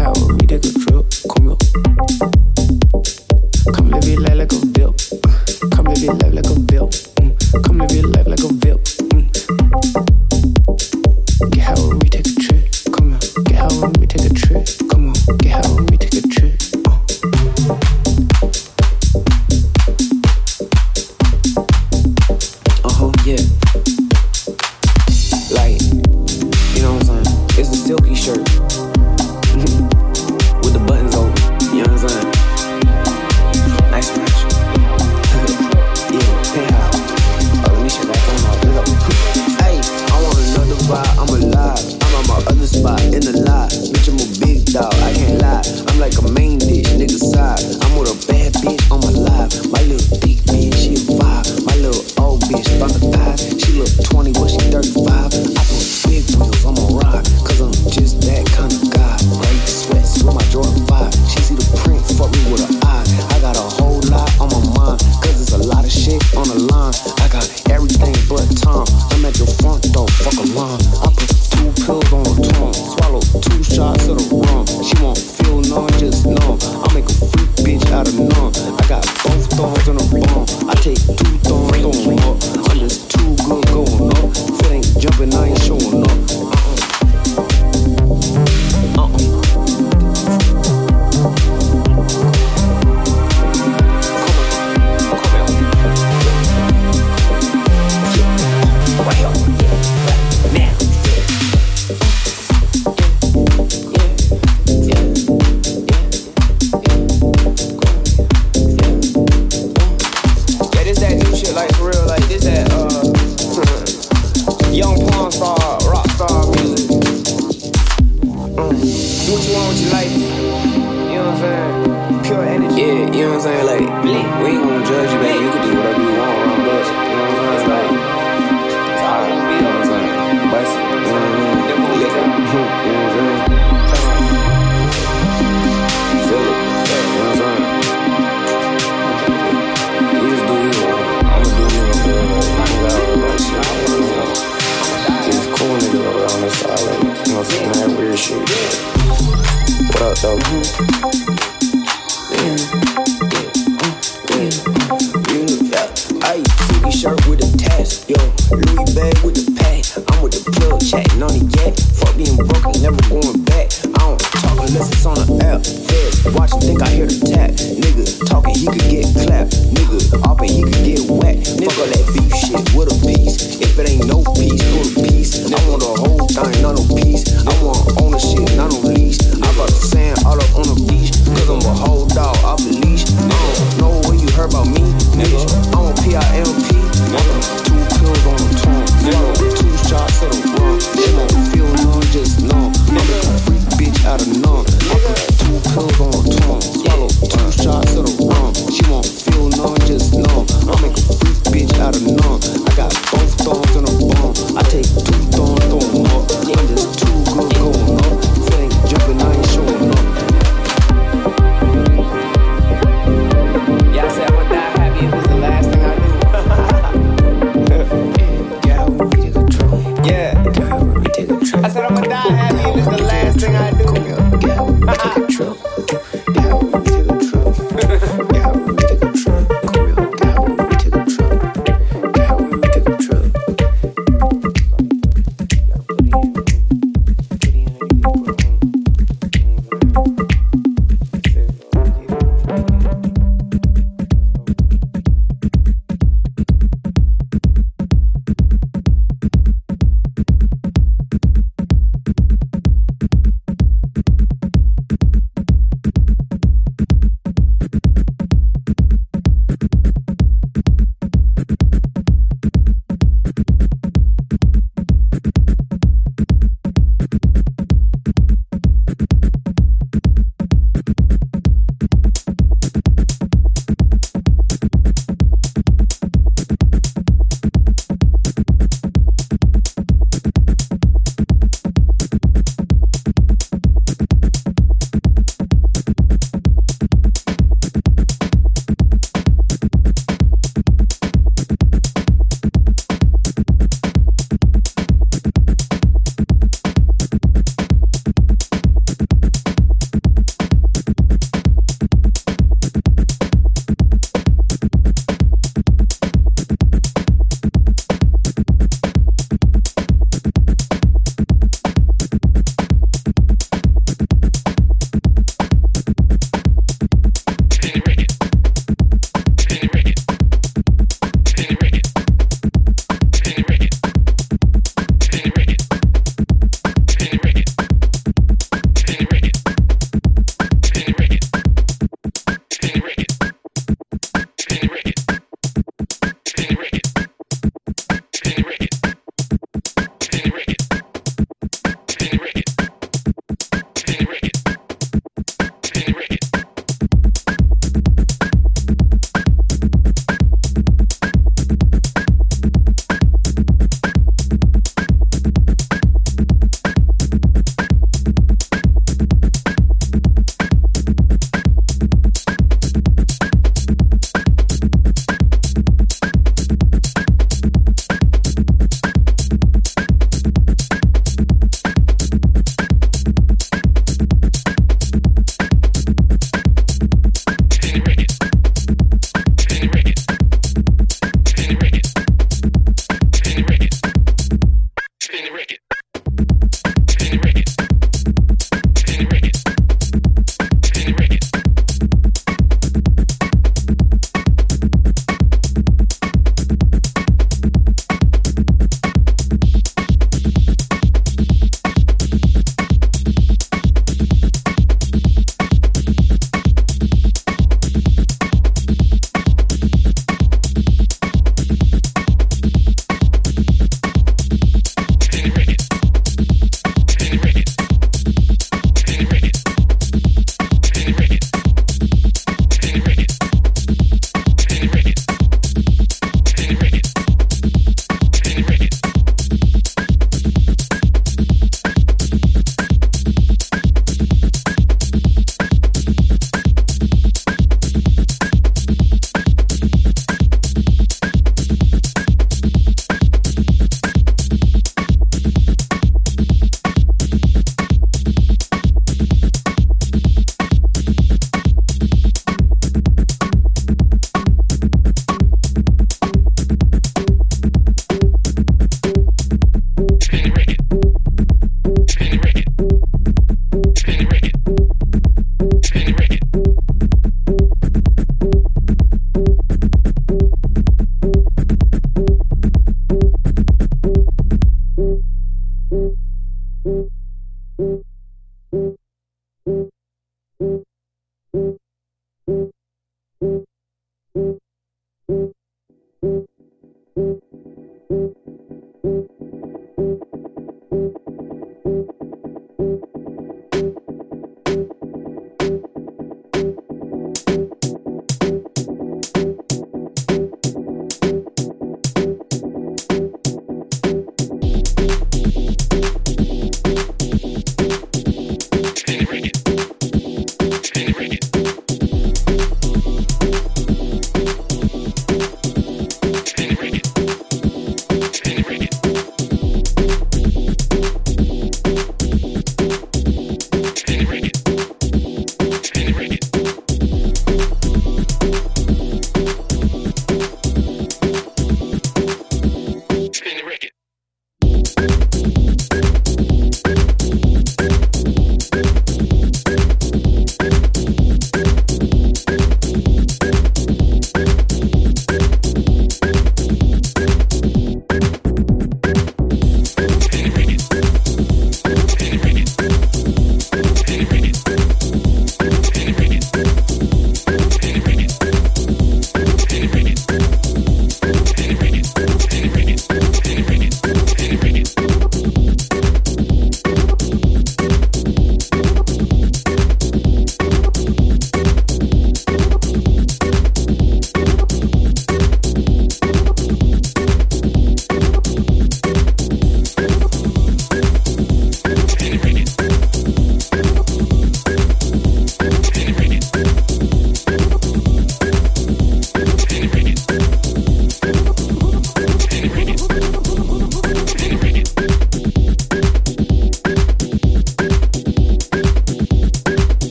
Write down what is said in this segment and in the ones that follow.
Pills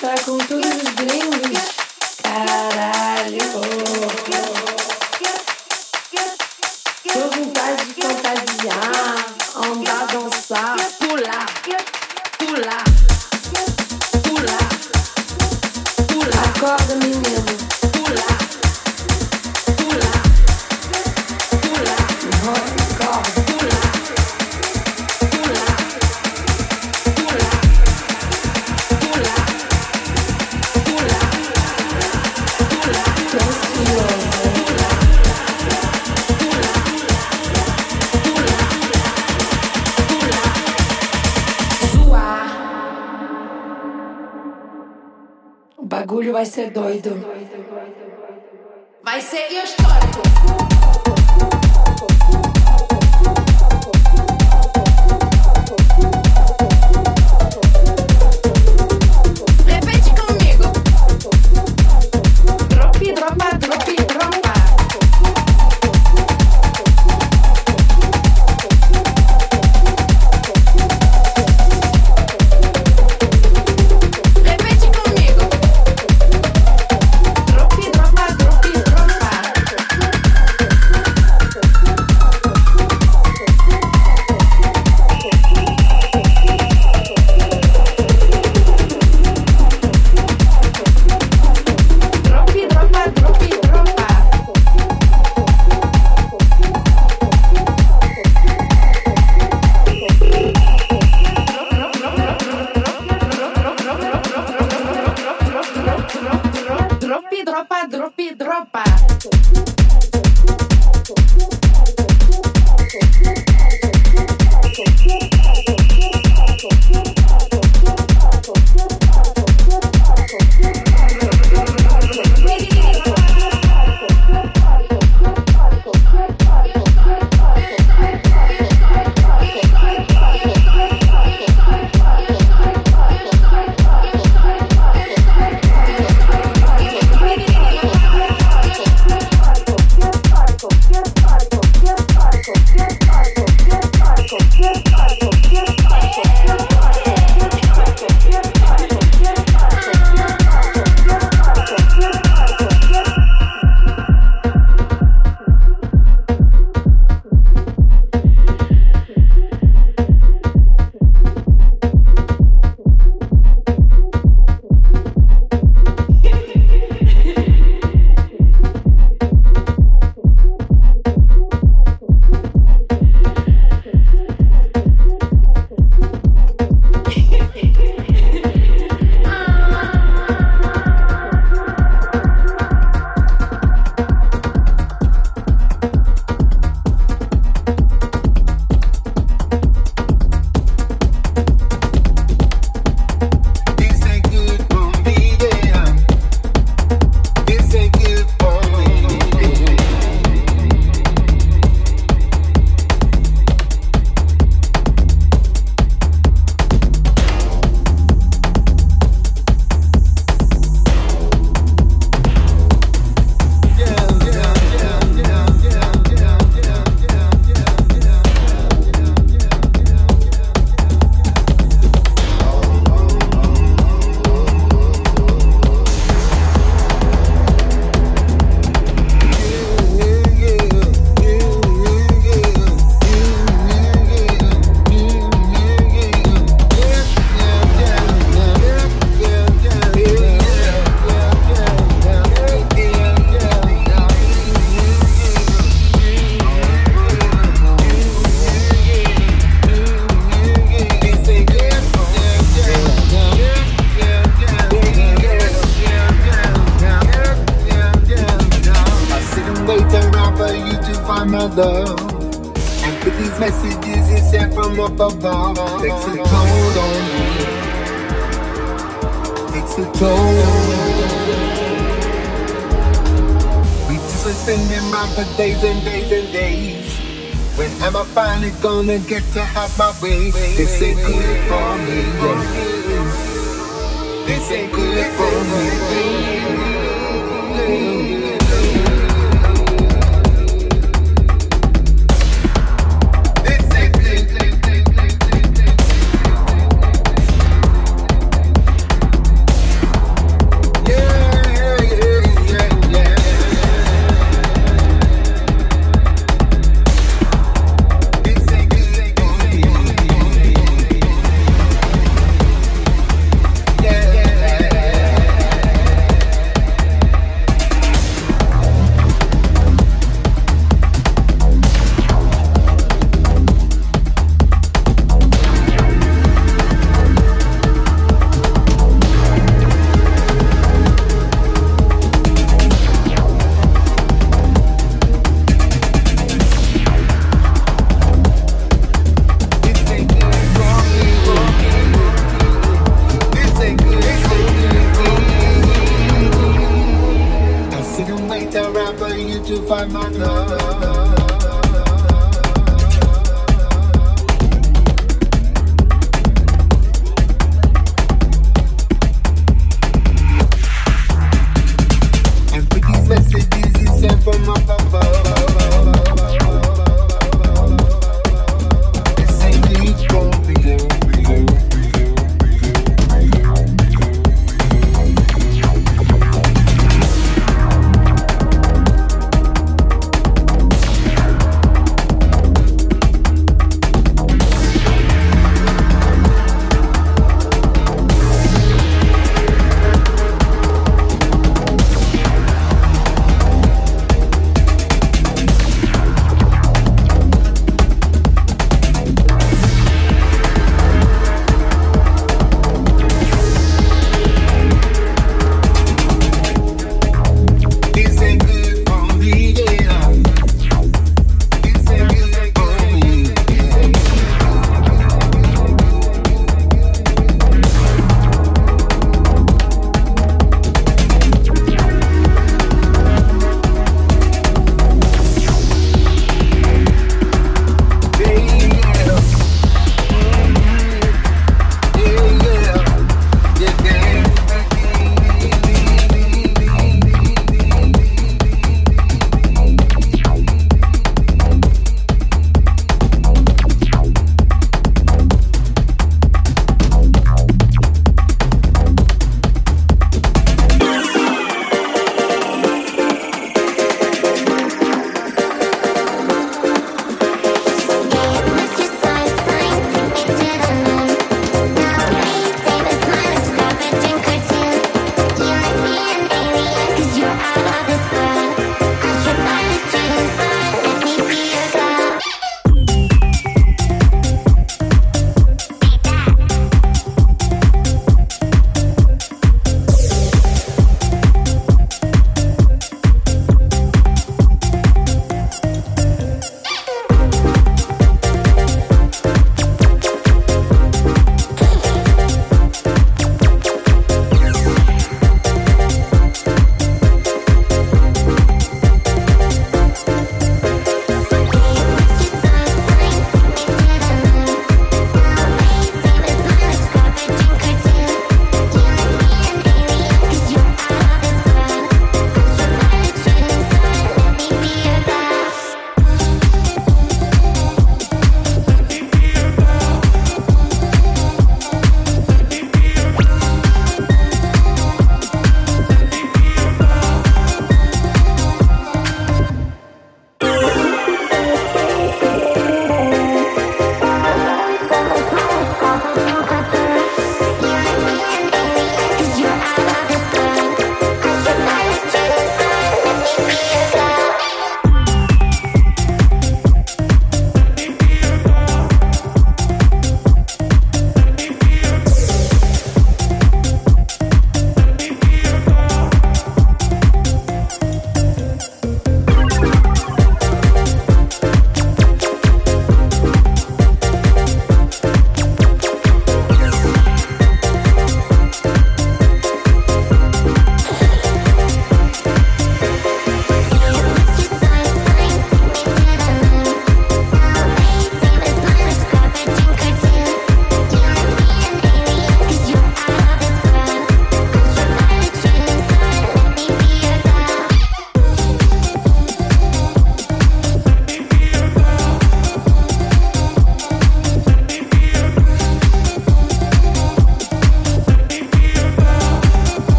Tá com todos os gringos. vai ser doido. Tropa, dropi, dropa. gonna get to have my way. This ain't good for me. This ain't good for me.